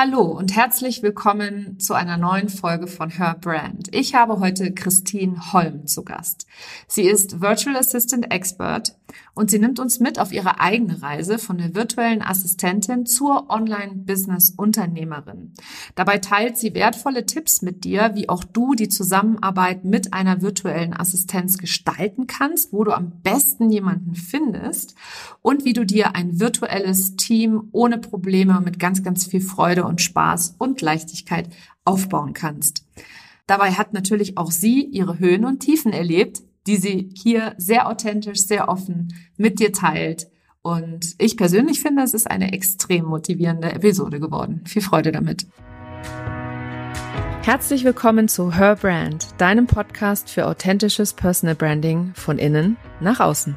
Hallo und herzlich willkommen zu einer neuen Folge von Her Brand. Ich habe heute Christine Holm zu Gast. Sie ist Virtual Assistant Expert und sie nimmt uns mit auf ihre eigene Reise von der virtuellen Assistentin zur Online-Business-Unternehmerin. Dabei teilt sie wertvolle Tipps mit dir, wie auch du die Zusammenarbeit mit einer virtuellen Assistenz gestalten kannst, wo du am besten jemanden findest und wie du dir ein virtuelles Team ohne Probleme mit ganz, ganz viel Freude Freude und Spaß und Leichtigkeit aufbauen kannst. Dabei hat natürlich auch sie ihre Höhen und Tiefen erlebt, die sie hier sehr authentisch, sehr offen mit dir teilt. Und ich persönlich finde, es ist eine extrem motivierende Episode geworden. Viel Freude damit. Herzlich willkommen zu Her Brand, deinem Podcast für authentisches Personal Branding von innen nach außen.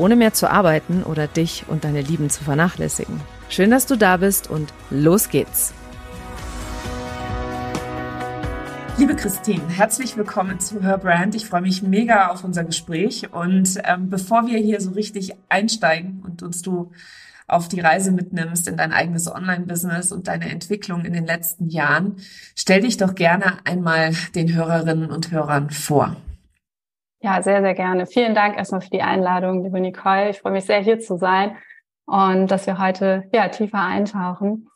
Ohne mehr zu arbeiten oder dich und deine Lieben zu vernachlässigen. Schön, dass du da bist und los geht's. Liebe Christine, herzlich willkommen zu Her Brand. Ich freue mich mega auf unser Gespräch. Und ähm, bevor wir hier so richtig einsteigen und uns du auf die Reise mitnimmst in dein eigenes Online-Business und deine Entwicklung in den letzten Jahren. Stell dich doch gerne einmal den Hörerinnen und Hörern vor. Ja, sehr, sehr gerne. Vielen Dank erstmal für die Einladung, liebe Nicole. Ich freue mich sehr, hier zu sein und dass wir heute ja tiefer eintauchen.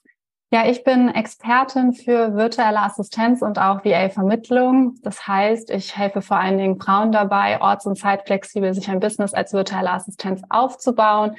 Ja, ich bin Expertin für virtuelle Assistenz und auch VA-Vermittlung. Das heißt, ich helfe vor allen Dingen Frauen dabei, orts- und zeitflexibel sich ein Business als virtuelle Assistenz aufzubauen,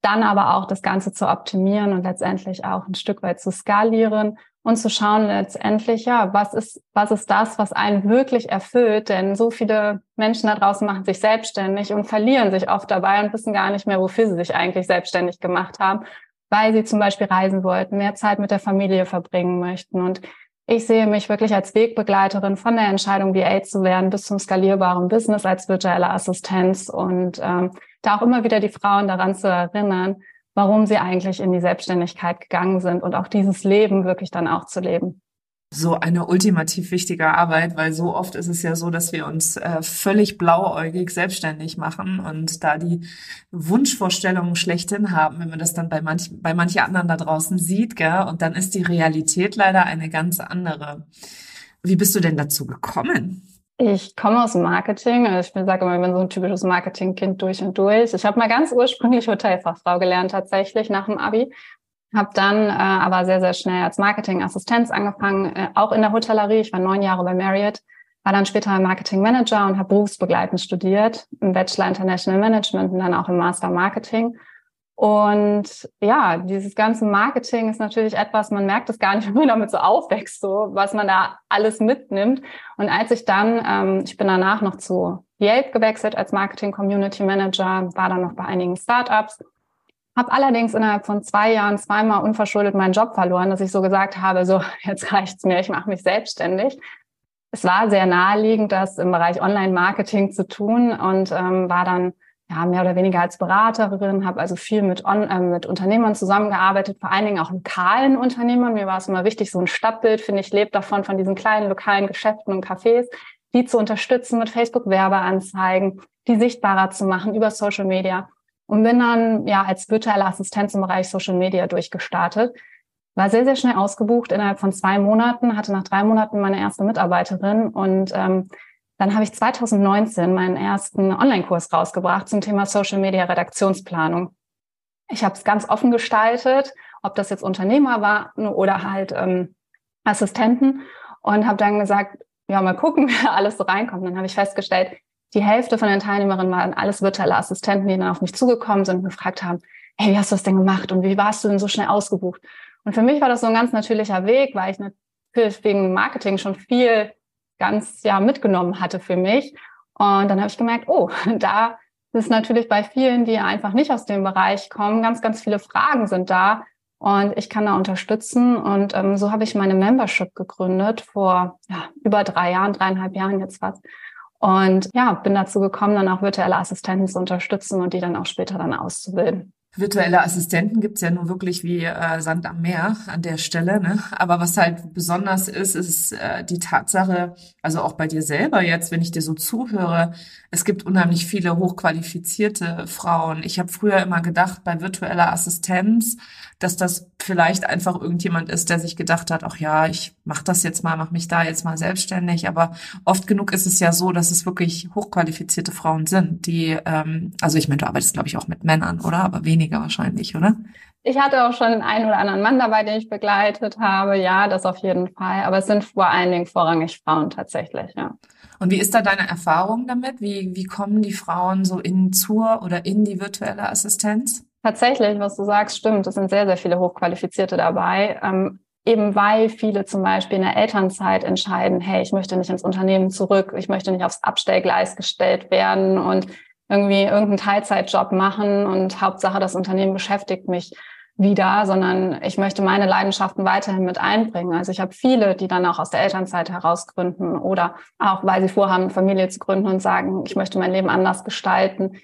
dann aber auch das Ganze zu optimieren und letztendlich auch ein Stück weit zu skalieren und zu schauen letztendlich, ja, was ist, was ist das, was einen wirklich erfüllt? Denn so viele Menschen da draußen machen sich selbstständig und verlieren sich oft dabei und wissen gar nicht mehr, wofür sie sich eigentlich selbstständig gemacht haben, weil sie zum Beispiel reisen wollten, mehr Zeit mit der Familie verbringen möchten. Und ich sehe mich wirklich als Wegbegleiterin von der Entscheidung, VA zu werden, bis zum skalierbaren Business als virtuelle Assistenz und ähm, da auch immer wieder die Frauen daran zu erinnern, warum sie eigentlich in die Selbstständigkeit gegangen sind und auch dieses Leben wirklich dann auch zu leben. So eine ultimativ wichtige Arbeit, weil so oft ist es ja so, dass wir uns äh, völlig blauäugig selbstständig machen und da die Wunschvorstellungen schlechthin haben, wenn man das dann bei manch, bei manchen anderen da draußen sieht, gell? Und dann ist die Realität leider eine ganz andere. Wie bist du denn dazu gekommen? Ich komme aus dem Marketing. Also ich sage immer, ich bin so ein typisches Marketingkind durch und durch. Ich habe mal ganz ursprünglich Hotelfachfrau gelernt tatsächlich nach dem Abi. Habe dann äh, aber sehr, sehr schnell als Marketingassistenz angefangen, äh, auch in der Hotellerie. Ich war neun Jahre bei Marriott, war dann später Marketing Manager und habe berufsbegleitend studiert, im Bachelor International Management und dann auch im Master Marketing. Und ja, dieses ganze Marketing ist natürlich etwas, man merkt es gar nicht, wenn man damit so aufwächst, so was man da alles mitnimmt. Und als ich dann, ähm, ich bin danach noch zu Yelp gewechselt als Marketing Community Manager, war dann noch bei einigen Startups, habe allerdings innerhalb von zwei Jahren zweimal unverschuldet meinen Job verloren, dass ich so gesagt habe, so jetzt reicht's mir, ich mache mich selbstständig. Es war sehr naheliegend, das im Bereich Online-Marketing zu tun und ähm, war dann ja, mehr oder weniger als Beraterin, habe also viel mit, on, äh, mit Unternehmern zusammengearbeitet, vor allen Dingen auch lokalen Unternehmern. Mir war es immer wichtig, so ein Stadtbild, finde ich, lebt davon, von diesen kleinen lokalen Geschäften und Cafés, die zu unterstützen mit Facebook-Werbeanzeigen, die sichtbarer zu machen über Social Media. Und bin dann ja als virtuelle Assistenz im Bereich Social Media durchgestartet. War sehr, sehr schnell ausgebucht innerhalb von zwei Monaten, hatte nach drei Monaten meine erste Mitarbeiterin und ähm, dann habe ich 2019 meinen ersten Online-Kurs rausgebracht zum Thema Social Media Redaktionsplanung. Ich habe es ganz offen gestaltet, ob das jetzt Unternehmer waren oder halt ähm, Assistenten und habe dann gesagt, ja, mal gucken, wer alles so reinkommt. Dann habe ich festgestellt, die Hälfte von den Teilnehmerinnen waren alles virtuelle Assistenten, die dann auf mich zugekommen sind und gefragt haben, hey, wie hast du das denn gemacht und wie warst du denn so schnell ausgebucht? Und für mich war das so ein ganz natürlicher Weg, weil ich natürlich wegen Marketing schon viel ganz ja mitgenommen hatte für mich. Und dann habe ich gemerkt, oh, da ist natürlich bei vielen, die einfach nicht aus dem Bereich kommen, ganz, ganz viele Fragen sind da. und ich kann da unterstützen. Und ähm, so habe ich meine Membership gegründet vor ja, über drei Jahren, dreieinhalb Jahren jetzt fast. Und ja, bin dazu gekommen, dann auch virtuelle Assistenten zu unterstützen und die dann auch später dann auszubilden. Virtuelle Assistenten gibt's ja nur wirklich wie äh, Sand am Meer an der Stelle. Ne? Aber was halt besonders ist, ist äh, die Tatsache, also auch bei dir selber jetzt, wenn ich dir so zuhöre, es gibt unheimlich viele hochqualifizierte Frauen. Ich habe früher immer gedacht, bei virtueller Assistenz, dass das vielleicht einfach irgendjemand ist, der sich gedacht hat, ach ja, ich mache das jetzt mal, mache mich da jetzt mal selbstständig. Aber oft genug ist es ja so, dass es wirklich hochqualifizierte Frauen sind, die, ähm, also ich meine, du arbeitest, glaube ich, auch mit Männern, oder? Aber weniger wahrscheinlich, oder? Ich hatte auch schon den einen oder anderen Mann dabei, den ich begleitet habe. Ja, das auf jeden Fall. Aber es sind vor allen Dingen vorrangig Frauen tatsächlich, ja. Und wie ist da deine Erfahrung damit? Wie, wie kommen die Frauen so in zur oder in die virtuelle Assistenz? Tatsächlich, was du sagst, stimmt. Es sind sehr, sehr viele Hochqualifizierte dabei. Ähm, eben weil viele zum Beispiel in der Elternzeit entscheiden, hey, ich möchte nicht ins Unternehmen zurück, ich möchte nicht aufs Abstellgleis gestellt werden und irgendwie irgendeinen Teilzeitjob machen und Hauptsache das Unternehmen beschäftigt mich wieder, sondern ich möchte meine Leidenschaften weiterhin mit einbringen. Also ich habe viele, die dann auch aus der Elternzeit heraus gründen oder auch, weil sie vorhaben, Familie zu gründen und sagen, ich möchte mein Leben anders gestalten.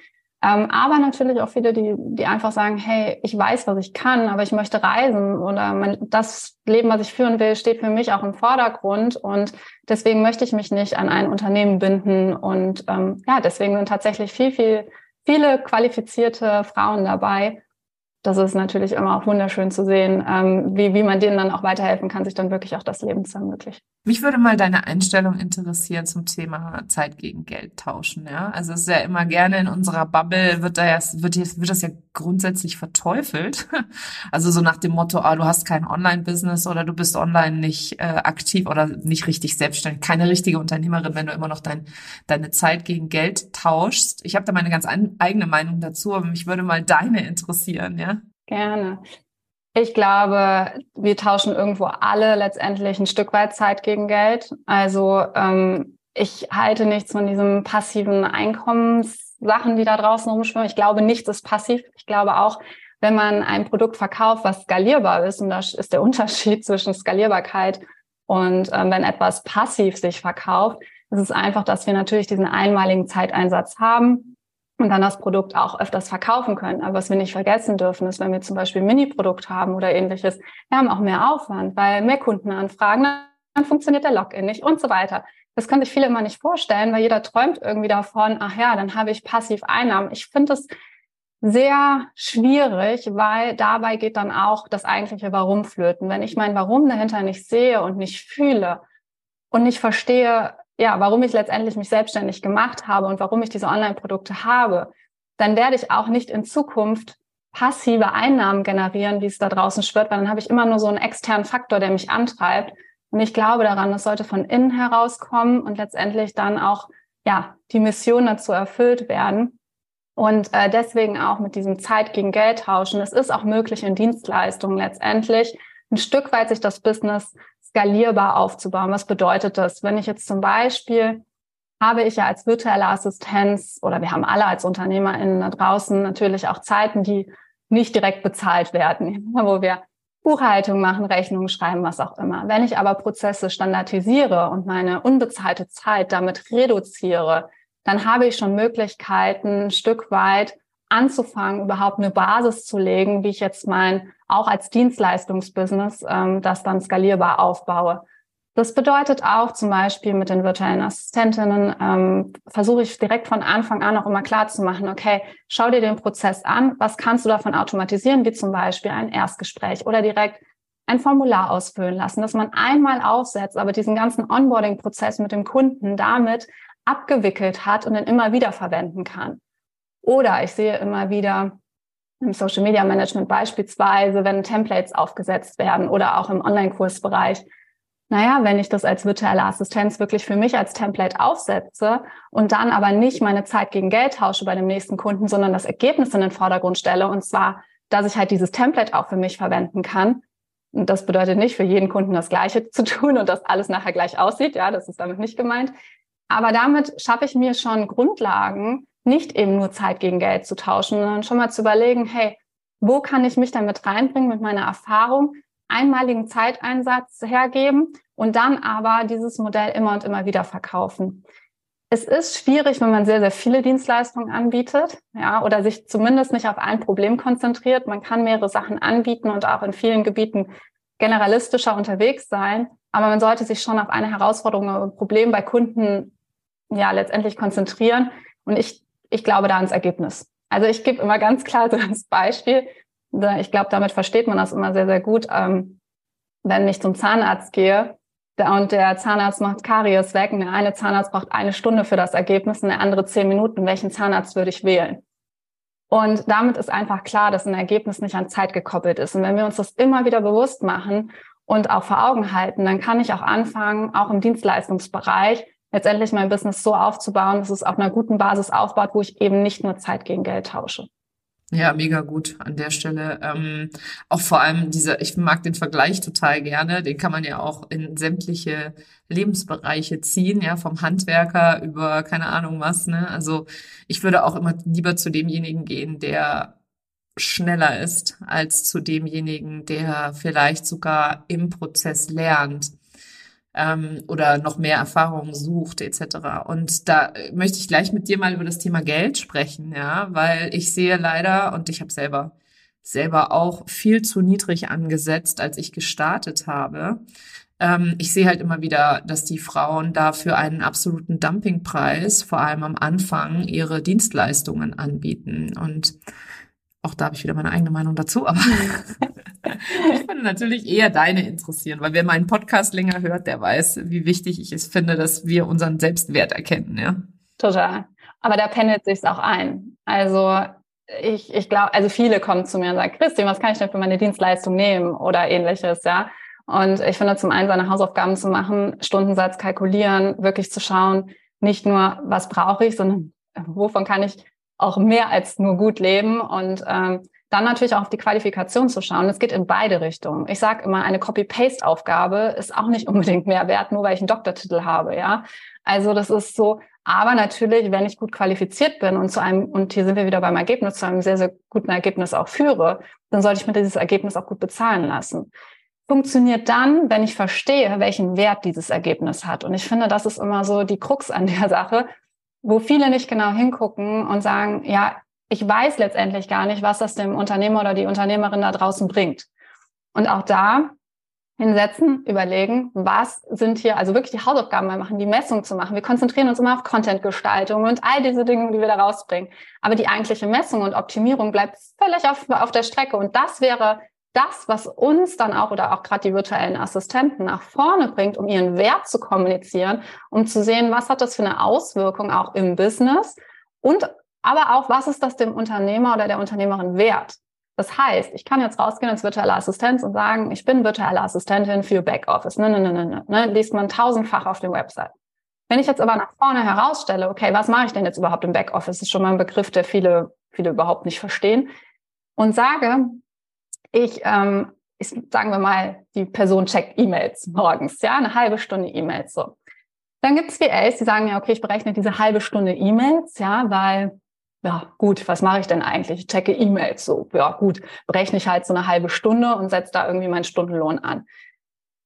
Ähm, aber natürlich auch viele, die, die einfach sagen, hey, ich weiß, was ich kann, aber ich möchte reisen oder mein, das Leben, was ich führen will, steht für mich auch im Vordergrund und deswegen möchte ich mich nicht an ein Unternehmen binden und ähm, ja, deswegen sind tatsächlich viel, viel, viele qualifizierte Frauen dabei, das ist natürlich immer auch wunderschön zu sehen, ähm, wie, wie man denen dann auch weiterhelfen kann, sich dann wirklich auch das Leben zu ermöglichen. Mich würde mal deine Einstellung interessieren zum Thema Zeit gegen Geld tauschen. Ja, also es ist ja immer gerne in unserer Bubble wird da ja, wird, wird das ja grundsätzlich verteufelt. Also so nach dem Motto, ah, du hast kein Online-Business oder du bist online nicht äh, aktiv oder nicht richtig selbstständig, keine richtige Unternehmerin, wenn du immer noch dein, deine Zeit gegen Geld tauschst. Ich habe da meine ganz eigene Meinung dazu, aber mich würde mal deine interessieren, ja. Gerne. Ich glaube, wir tauschen irgendwo alle letztendlich ein Stück weit Zeit gegen Geld. Also ähm, ich halte nichts von diesen passiven Einkommenssachen, die da draußen rumschwimmen. Ich glaube, nichts ist passiv. Ich glaube auch, wenn man ein Produkt verkauft, was skalierbar ist, und das ist der Unterschied zwischen Skalierbarkeit und ähm, wenn etwas passiv sich verkauft, ist es einfach, dass wir natürlich diesen einmaligen Zeiteinsatz haben und dann das Produkt auch öfters verkaufen können. Aber was wir nicht vergessen dürfen, ist, wenn wir zum Beispiel ein Mini-Produkt haben oder ähnliches, wir haben auch mehr Aufwand, weil mehr Kunden anfragen, dann funktioniert der Login nicht und so weiter. Das können sich viele immer nicht vorstellen, weil jeder träumt irgendwie davon, ach ja, dann habe ich passiv Einnahmen. Ich finde es sehr schwierig, weil dabei geht dann auch das eigentliche Warum flöten. Wenn ich mein Warum dahinter nicht sehe und nicht fühle und nicht verstehe, ja, warum ich letztendlich mich selbstständig gemacht habe und warum ich diese Online-Produkte habe, dann werde ich auch nicht in Zukunft passive Einnahmen generieren, wie es da draußen schwirrt, weil dann habe ich immer nur so einen externen Faktor, der mich antreibt. Und ich glaube daran, das sollte von innen herauskommen und letztendlich dann auch, ja, die Mission dazu erfüllt werden. Und äh, deswegen auch mit diesem Zeit gegen Geld tauschen. Es ist auch möglich in Dienstleistungen letztendlich ein Stück weit sich das Business skalierbar aufzubauen. Was bedeutet das? Wenn ich jetzt zum Beispiel habe ich ja als virtuelle Assistenz oder wir haben alle als UnternehmerInnen da draußen natürlich auch Zeiten, die nicht direkt bezahlt werden, wo wir Buchhaltung machen, Rechnungen schreiben, was auch immer. Wenn ich aber Prozesse standardisiere und meine unbezahlte Zeit damit reduziere, dann habe ich schon Möglichkeiten, ein Stück weit anzufangen, überhaupt eine Basis zu legen, wie ich jetzt mein, auch als Dienstleistungsbusiness, ähm, das dann skalierbar aufbaue. Das bedeutet auch zum Beispiel mit den virtuellen Assistentinnen, ähm, versuche ich direkt von Anfang an auch immer klar zu machen, okay, schau dir den Prozess an, was kannst du davon automatisieren, wie zum Beispiel ein Erstgespräch oder direkt ein Formular ausfüllen lassen, dass man einmal aufsetzt, aber diesen ganzen Onboarding-Prozess mit dem Kunden damit abgewickelt hat und dann immer wieder verwenden kann. Oder ich sehe immer wieder im Social Media Management beispielsweise, wenn Templates aufgesetzt werden oder auch im Online-Kursbereich. Naja, wenn ich das als virtuelle Assistenz wirklich für mich als Template aufsetze und dann aber nicht meine Zeit gegen Geld tausche bei dem nächsten Kunden, sondern das Ergebnis in den Vordergrund stelle und zwar, dass ich halt dieses Template auch für mich verwenden kann. Und das bedeutet nicht für jeden Kunden das Gleiche zu tun und dass alles nachher gleich aussieht. Ja, das ist damit nicht gemeint. Aber damit schaffe ich mir schon Grundlagen, nicht eben nur Zeit gegen Geld zu tauschen, sondern schon mal zu überlegen, hey, wo kann ich mich damit reinbringen mit meiner Erfahrung, einmaligen Zeiteinsatz hergeben und dann aber dieses Modell immer und immer wieder verkaufen. Es ist schwierig, wenn man sehr, sehr viele Dienstleistungen anbietet, ja, oder sich zumindest nicht auf ein Problem konzentriert. Man kann mehrere Sachen anbieten und auch in vielen Gebieten generalistischer unterwegs sein. Aber man sollte sich schon auf eine Herausforderung oder Problem bei Kunden ja letztendlich konzentrieren. Und ich, ich glaube da ans Ergebnis. Also ich gebe immer ganz klar so das Beispiel. Ich glaube, damit versteht man das immer sehr, sehr gut. Ähm, wenn ich zum Zahnarzt gehe und der Zahnarzt macht Karies weg und der eine Zahnarzt braucht eine Stunde für das Ergebnis und der andere zehn Minuten, welchen Zahnarzt würde ich wählen? Und damit ist einfach klar, dass ein Ergebnis nicht an Zeit gekoppelt ist. Und wenn wir uns das immer wieder bewusst machen und auch vor Augen halten, dann kann ich auch anfangen, auch im Dienstleistungsbereich letztendlich mein Business so aufzubauen, dass es auf einer guten Basis aufbaut, wo ich eben nicht nur Zeit gegen Geld tausche. Ja, mega gut an der Stelle. Ähm, auch vor allem diese, ich mag den Vergleich total gerne. Den kann man ja auch in sämtliche Lebensbereiche ziehen, ja, vom Handwerker über keine Ahnung was. Ne? Also ich würde auch immer lieber zu demjenigen gehen, der schneller ist, als zu demjenigen, der vielleicht sogar im Prozess lernt ähm, oder noch mehr Erfahrung sucht etc. Und da möchte ich gleich mit dir mal über das Thema Geld sprechen, ja, weil ich sehe leider und ich habe selber selber auch viel zu niedrig angesetzt, als ich gestartet habe. Ähm, ich sehe halt immer wieder, dass die Frauen da für einen absoluten Dumpingpreis, vor allem am Anfang, ihre Dienstleistungen anbieten. Und auch da habe ich wieder meine eigene Meinung dazu, aber ich würde natürlich eher deine interessieren, weil wer meinen Podcast länger hört, der weiß, wie wichtig ich es finde, dass wir unseren Selbstwert erkennen, ja. Total. Aber da pendelt sich's auch ein. Also ich, ich glaube, also viele kommen zu mir und sagen, Christine, was kann ich denn für meine Dienstleistung nehmen oder ähnliches, ja. Und ich finde zum einen seine Hausaufgaben zu machen, Stundensatz kalkulieren, wirklich zu schauen, nicht nur, was brauche ich, sondern wovon kann ich auch mehr als nur gut leben und ähm, dann natürlich auch auf die Qualifikation zu schauen. Es geht in beide Richtungen. Ich sage immer, eine Copy-Paste-Aufgabe ist auch nicht unbedingt mehr wert, nur weil ich einen Doktortitel habe, ja. Also das ist so, aber natürlich, wenn ich gut qualifiziert bin und zu einem, und hier sind wir wieder beim Ergebnis, zu einem sehr, sehr guten Ergebnis auch führe, dann sollte ich mir dieses Ergebnis auch gut bezahlen lassen. Funktioniert dann, wenn ich verstehe, welchen Wert dieses Ergebnis hat. Und ich finde, das ist immer so die Krux an der Sache, wo viele nicht genau hingucken und sagen, ja, ich weiß letztendlich gar nicht, was das dem Unternehmer oder die Unternehmerin da draußen bringt. Und auch da hinsetzen, überlegen, was sind hier, also wirklich die Hausaufgaben mal machen, die Messung zu machen. Wir konzentrieren uns immer auf Contentgestaltung und all diese Dinge, die wir da rausbringen. Aber die eigentliche Messung und Optimierung bleibt völlig auf, auf der Strecke. Und das wäre das, was uns dann auch oder auch gerade die virtuellen Assistenten nach vorne bringt, um ihren Wert zu kommunizieren, um zu sehen, was hat das für eine Auswirkung auch im Business und aber auch, was ist das dem Unternehmer oder der Unternehmerin wert? Das heißt, ich kann jetzt rausgehen als virtuelle Assistenz und sagen, ich bin virtuelle Assistentin für Backoffice. Ne, ne, ne, ne, ne. Liest man tausendfach auf der Website. Wenn ich jetzt aber nach vorne herausstelle, okay, was mache ich denn jetzt überhaupt im Backoffice? Das ist schon mal ein Begriff, der viele, viele überhaupt nicht verstehen. Und sage, ich, ähm, ich, sagen wir mal, die Person checkt E-Mails morgens, ja, eine halbe Stunde E-Mails so. Dann gibt es VAs, die sagen ja, okay, ich berechne diese halbe Stunde E-Mails, ja, weil, ja, gut, was mache ich denn eigentlich? Ich checke E-Mails so, ja, gut, berechne ich halt so eine halbe Stunde und setze da irgendwie meinen Stundenlohn an.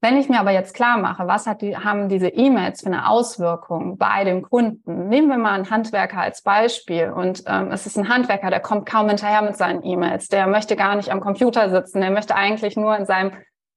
Wenn ich mir aber jetzt klar mache, was die, haben diese E-Mails für eine Auswirkung bei dem Kunden? Nehmen wir mal einen Handwerker als Beispiel und ähm, es ist ein Handwerker, der kommt kaum hinterher mit seinen E-Mails, der möchte gar nicht am Computer sitzen, der möchte eigentlich nur in seinem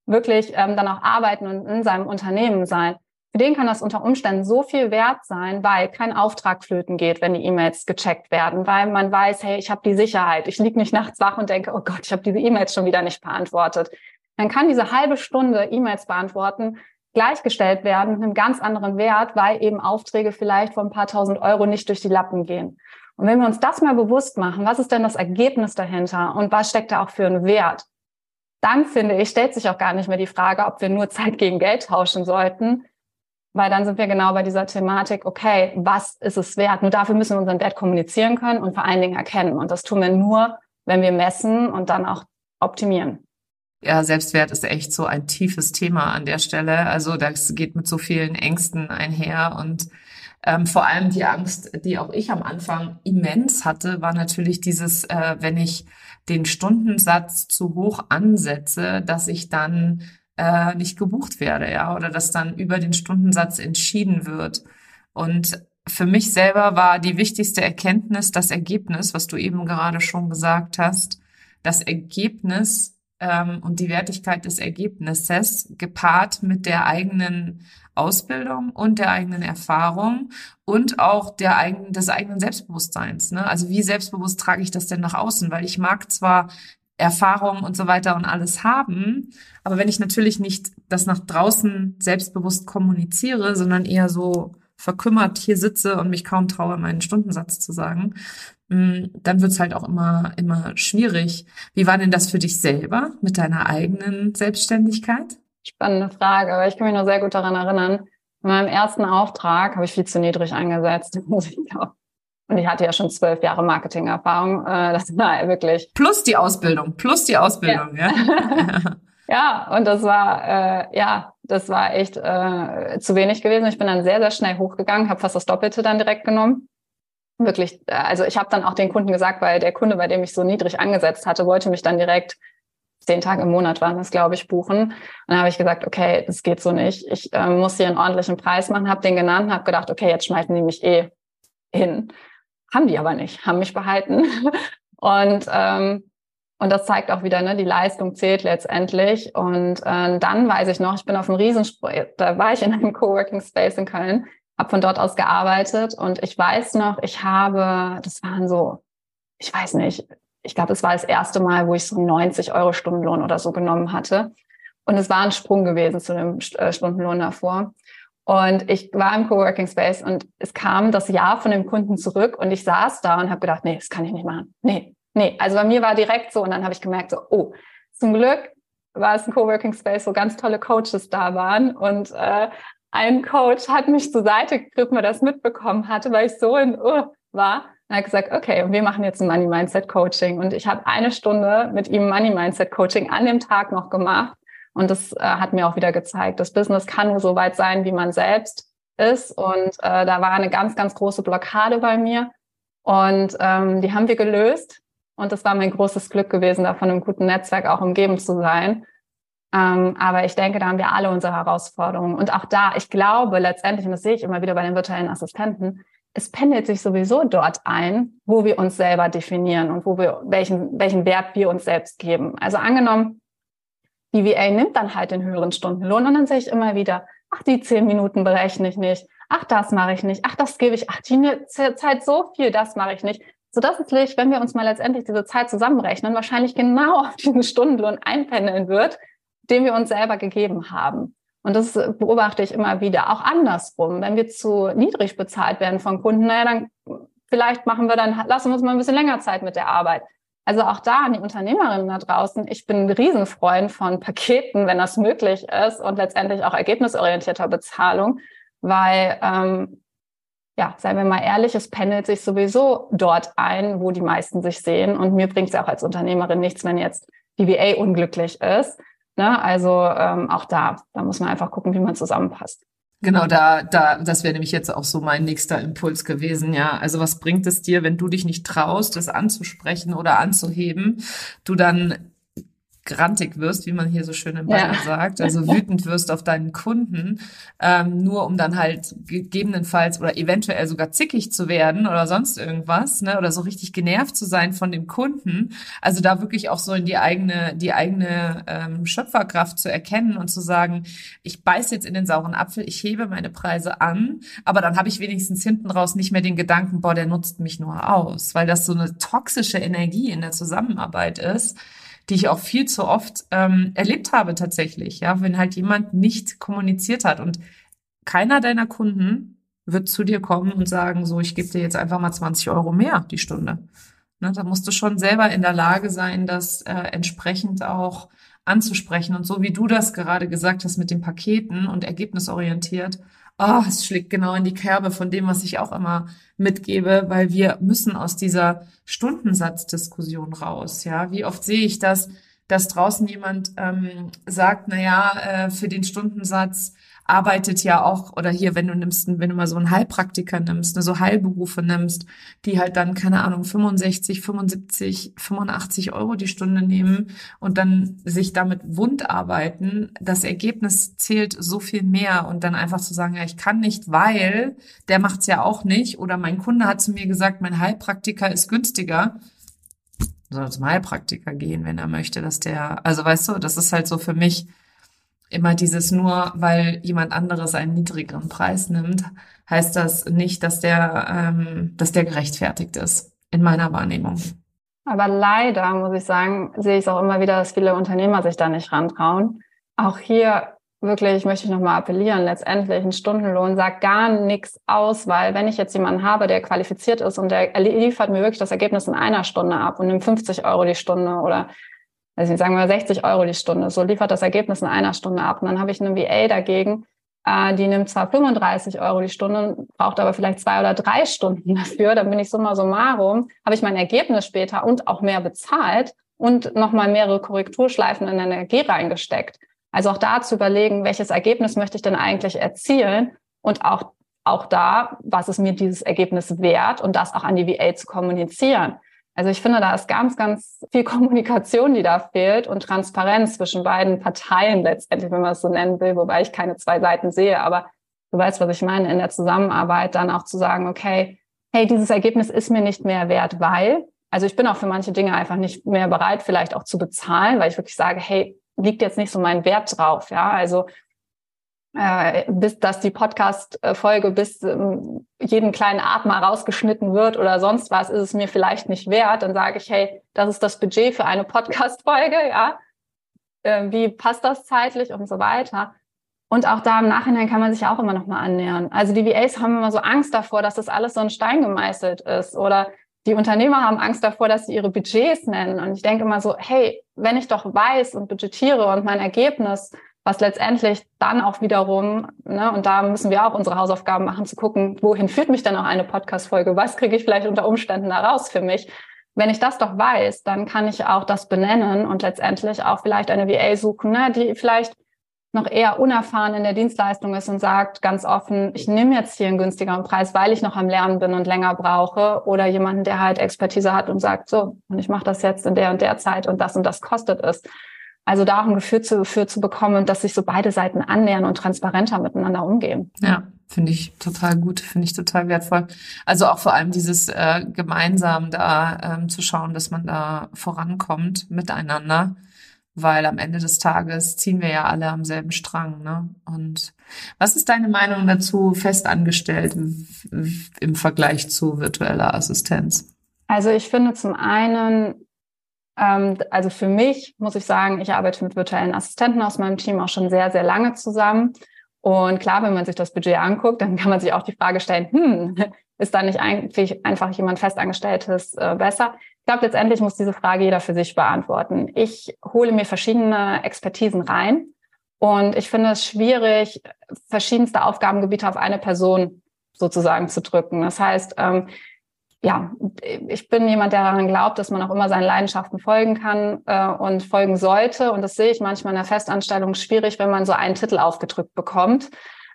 wirklich ähm, dann auch arbeiten und in seinem Unternehmen sein. Für den kann das unter Umständen so viel wert sein, weil kein Auftrag flöten geht, wenn die E-Mails gecheckt werden, weil man weiß, hey, ich habe die Sicherheit, ich liege nicht nachts wach und denke, oh Gott, ich habe diese E-Mails schon wieder nicht beantwortet. Dann kann diese halbe Stunde E-Mails beantworten gleichgestellt werden mit einem ganz anderen Wert, weil eben Aufträge vielleicht von ein paar tausend Euro nicht durch die Lappen gehen. Und wenn wir uns das mal bewusst machen, was ist denn das Ergebnis dahinter und was steckt da auch für einen Wert, dann finde ich, stellt sich auch gar nicht mehr die Frage, ob wir nur Zeit gegen Geld tauschen sollten, weil dann sind wir genau bei dieser Thematik, okay, was ist es wert? Nur dafür müssen wir unseren Wert kommunizieren können und vor allen Dingen erkennen. Und das tun wir nur, wenn wir messen und dann auch optimieren ja, Selbstwert ist echt so ein tiefes Thema an der Stelle. Also das geht mit so vielen Ängsten einher und Ähm, vor allem die Angst, die auch ich am Anfang immens hatte, war natürlich dieses, äh, wenn ich den Stundensatz zu hoch ansetze, dass ich dann äh, nicht gebucht werde, ja, oder dass dann über den Stundensatz entschieden wird. Und für mich selber war die wichtigste Erkenntnis das Ergebnis, was du eben gerade schon gesagt hast. Das Ergebnis ähm, und die Wertigkeit des Ergebnisses gepaart mit der eigenen Ausbildung und der eigenen Erfahrung und auch der eigenen, des eigenen Selbstbewusstseins. Ne? Also wie selbstbewusst trage ich das denn nach außen? Weil ich mag zwar Erfahrung und so weiter und alles haben. Aber wenn ich natürlich nicht das nach draußen selbstbewusst kommuniziere, sondern eher so verkümmert hier sitze und mich kaum traue, meinen Stundensatz zu sagen, mm, dann wird's halt auch immer, immer schwierig. Wie war denn das für dich selber mit deiner eigenen Selbstständigkeit? Spannende Frage, aber ich kann mich noch sehr gut daran erinnern. In meinem ersten Auftrag habe ich viel zu niedrig angesetzt. Und ich hatte ja schon zwölf Jahre Marketingerfahrung. Äh, das war wirklich. Plus die Ausbildung, plus die Ausbildung, ja. Ja, ja und das war, äh, ja, das war echt äh, zu wenig gewesen. Ich bin dann sehr, sehr schnell hochgegangen, habe fast das Doppelte dann direkt genommen. Wirklich, äh, also ich habe dann auch den Kunden gesagt, weil der Kunde, bei dem ich so niedrig angesetzt hatte, wollte mich dann direkt zehn Tage im Monat waren das, glaube ich, buchen. Und dann habe ich gesagt, okay, das geht so nicht. Ich äh, muss hier einen ordentlichen Preis machen, habe den genannt, habe gedacht, okay, jetzt schmeißen die mich eh hin. Haben die aber nicht, haben mich behalten. Und, ähm, und das zeigt auch wieder, ne, die Leistung zählt letztendlich. Und äh, dann weiß ich noch, ich bin auf einem Riesensprung, da war ich in einem Coworking Space in Köln, habe von dort aus gearbeitet und ich weiß noch, ich habe, das waren so, ich weiß nicht, ich glaube, es war das erste Mal, wo ich so 90 Euro Stundenlohn oder so genommen hatte. Und es war ein Sprung gewesen zu dem äh, Stundenlohn davor. Und ich war im Coworking Space und es kam das Jahr von dem Kunden zurück und ich saß da und habe gedacht, nee, das kann ich nicht machen. Nee, nee. Also bei mir war direkt so und dann habe ich gemerkt, so, oh, zum Glück war es ein Coworking Space, wo ganz tolle Coaches da waren und äh, ein Coach hat mich zur Seite gegriffen, weil das mitbekommen hatte, weil ich so in uh, war. Und hat gesagt, okay, wir machen jetzt ein Money Mindset Coaching und ich habe eine Stunde mit ihm Money Mindset Coaching an dem Tag noch gemacht und das äh, hat mir auch wieder gezeigt, das Business kann nur so weit sein, wie man selbst ist. Und äh, da war eine ganz, ganz große Blockade bei mir. Und ähm, die haben wir gelöst. Und das war mein großes Glück gewesen, da von einem guten Netzwerk auch umgeben zu sein. Ähm, aber ich denke, da haben wir alle unsere Herausforderungen. Und auch da, ich glaube letztendlich, und das sehe ich immer wieder bei den virtuellen Assistenten, es pendelt sich sowieso dort ein, wo wir uns selber definieren und wo wir, welchen, welchen Wert wir uns selbst geben. Also angenommen, die VA nimmt dann halt den höheren Stundenlohn und dann sehe ich immer wieder, ach, die zehn Minuten berechne ich nicht, ach, das mache ich nicht, ach, das gebe ich, ach, die Zeit so viel, das mache ich nicht. So dass es sich, wenn wir uns mal letztendlich diese Zeit zusammenrechnen, wahrscheinlich genau auf diesen Stundenlohn einpendeln wird, den wir uns selber gegeben haben. Und das beobachte ich immer wieder. Auch andersrum. Wenn wir zu niedrig bezahlt werden von Kunden, naja, dann vielleicht machen wir dann, lassen wir uns mal ein bisschen länger Zeit mit der Arbeit. Also auch da an die Unternehmerinnen da draußen. Ich bin ein Riesenfreund von Paketen, wenn das möglich ist und letztendlich auch ergebnisorientierter Bezahlung, weil, ähm, ja, seien wir mal ehrlich, es pendelt sich sowieso dort ein, wo die meisten sich sehen. Und mir bringt es auch als Unternehmerin nichts, wenn jetzt die VA unglücklich ist. Ne? Also ähm, auch da, da muss man einfach gucken, wie man zusammenpasst. Genau, da, da, das wäre nämlich jetzt auch so mein nächster Impuls gewesen, ja. Also was bringt es dir, wenn du dich nicht traust, das anzusprechen oder anzuheben, du dann grantig wirst, wie man hier so schön in Bayern ja. sagt, also wütend wirst auf deinen Kunden, ähm, nur um dann halt gegebenenfalls oder eventuell sogar zickig zu werden oder sonst irgendwas, ne, oder so richtig genervt zu sein von dem Kunden. Also da wirklich auch so in die eigene, die eigene ähm, Schöpferkraft zu erkennen und zu sagen, ich beiß jetzt in den sauren Apfel, ich hebe meine Preise an, aber dann habe ich wenigstens hinten raus nicht mehr den Gedanken, boah, der nutzt mich nur aus, weil das so eine toxische Energie in der Zusammenarbeit ist die ich auch viel zu oft ähm, erlebt habe tatsächlich, ja, wenn halt jemand nicht kommuniziert hat und keiner deiner Kunden wird zu dir kommen und sagen, so, ich gebe dir jetzt einfach mal 20 Euro mehr die Stunde. Ne, da musst du schon selber in der Lage sein, das äh, entsprechend auch anzusprechen. Und so wie du das gerade gesagt hast mit den Paketen und ergebnisorientiert, oh, es schlägt genau in die Kerbe von dem, was ich auch immer mitgebe, weil wir müssen aus dieser Stundensatzdiskussion raus. Ja, wie oft sehe ich das, dass draußen jemand ähm, sagt, na ja, äh, für den Stundensatz arbeitet ja auch, oder hier, wenn du nimmst, wenn du mal so einen Heilpraktiker nimmst, ne, so Heilberufe nimmst, die halt dann, keine Ahnung, 65, 75, 85 Euro die Stunde nehmen und dann sich damit wund arbeiten, das Ergebnis zählt so viel mehr. Und dann einfach zu sagen, ja, ich kann nicht, weil der macht's ja auch nicht. Oder mein Kunde hat zu mir gesagt, mein Heilpraktiker ist günstiger. Soll zum Heilpraktiker gehen, wenn er möchte, dass der, also weißt du, das ist halt so für mich immer dieses nur, weil jemand anderes einen niedrigeren Preis nimmt, heißt das nicht, dass der, ähm, dass der gerechtfertigt ist, in meiner Wahrnehmung. Aber leider, muss ich sagen, sehe ich es auch immer wieder, dass viele Unternehmer sich da nicht rantrauen. Auch hier wirklich möchte ich nochmal appellieren, letztendlich ein Stundenlohn sagt gar nichts aus, weil wenn ich jetzt jemanden habe, der qualifiziert ist und der liefert mir wirklich das Ergebnis in einer Stunde ab und nimmt 50 Euro die Stunde oder also sagen wir 60 Euro die Stunde, so liefert das Ergebnis in einer Stunde ab. Und dann habe ich eine VA dagegen, äh, die nimmt zwar 35 Euro die Stunde, braucht aber vielleicht zwei oder drei Stunden dafür, dann bin ich summa summarum, habe ich mein Ergebnis später und auch mehr bezahlt und nochmal mehrere Korrekturschleifen in Energie reingesteckt. Also auch da zu überlegen, welches Ergebnis möchte ich denn eigentlich erzielen und auch, auch da, was ist mir dieses Ergebnis wert und das auch an die VA zu kommunizieren. Also ich finde, da ist ganz, ganz viel Kommunikation, die da fehlt und Transparenz zwischen beiden Parteien letztendlich, wenn man es so nennen will, wobei ich keine zwei Seiten sehe, aber du weißt, was ich meine, in der Zusammenarbeit dann auch zu sagen, okay, hey, dieses Ergebnis ist mir nicht mehr wert, weil, also ich bin auch für manche Dinge einfach nicht mehr bereit, vielleicht auch zu bezahlen, weil ich wirklich sage, hey, liegt jetzt nicht so mein Wert drauf. Ja, also äh, bis dass die Podcast-Folge bis ähm, jeden kleinen Atmer rausgeschnitten wird oder sonst was, ist es mir vielleicht nicht wert. Dann sage ich, hey, das ist das Budget für eine Podcast-Folge, ja. Äh, wie passt das zeitlich und so weiter. Und auch da im Nachhinein kann man sich auch immer noch mal annähern. Also die VAs haben immer so Angst davor, dass das alles so ein Stein gemeißelt ist oder die Unternehmer haben Angst davor, dass sie ihre Budgets nennen. Und ich denke immer so, hey, wenn ich doch weiß und budgetiere und mein Ergebnis, was letztendlich dann auch wiederum, ne, und da müssen wir auch unsere Hausaufgaben machen, zu gucken, wohin führt mich denn auch eine Podcast-Folge? Was kriege ich vielleicht unter Umständen da raus für mich? Wenn ich das doch weiß, dann kann ich auch das benennen und letztendlich auch vielleicht eine VA suchen, ne, die vielleicht noch eher unerfahren in der Dienstleistung ist und sagt ganz offen, ich nehme jetzt hier einen günstigeren Preis, weil ich noch am Lernen bin und länger brauche. Oder jemanden, der halt Expertise hat und sagt, so, und ich mache das jetzt in der und der Zeit und das und das kostet es. Also da auch ein Gefühl zu, für zu bekommen, dass sich so beide Seiten annähern und transparenter miteinander umgehen. Ja, finde ich total gut, finde ich total wertvoll. Also auch vor allem dieses äh, gemeinsam da ähm, zu schauen, dass man da vorankommt miteinander weil am Ende des Tages ziehen wir ja alle am selben Strang. Ne? Und was ist deine Meinung dazu, festangestellt im Vergleich zu virtueller Assistenz? Also ich finde zum einen, also für mich muss ich sagen, ich arbeite mit virtuellen Assistenten aus meinem Team auch schon sehr, sehr lange zusammen. Und klar, wenn man sich das Budget anguckt, dann kann man sich auch die Frage stellen, hm, ist da nicht eigentlich einfach jemand Festangestelltes äh, besser? Ich glaube, letztendlich muss diese Frage jeder für sich beantworten. Ich hole mir verschiedene Expertisen rein und ich finde es schwierig, verschiedenste Aufgabengebiete auf eine Person sozusagen zu drücken. Das heißt, ähm, ja, ich bin jemand, der daran glaubt, dass man auch immer seinen Leidenschaften folgen kann äh, und folgen sollte. Und das sehe ich manchmal in der Festanstellung schwierig, wenn man so einen Titel aufgedrückt bekommt.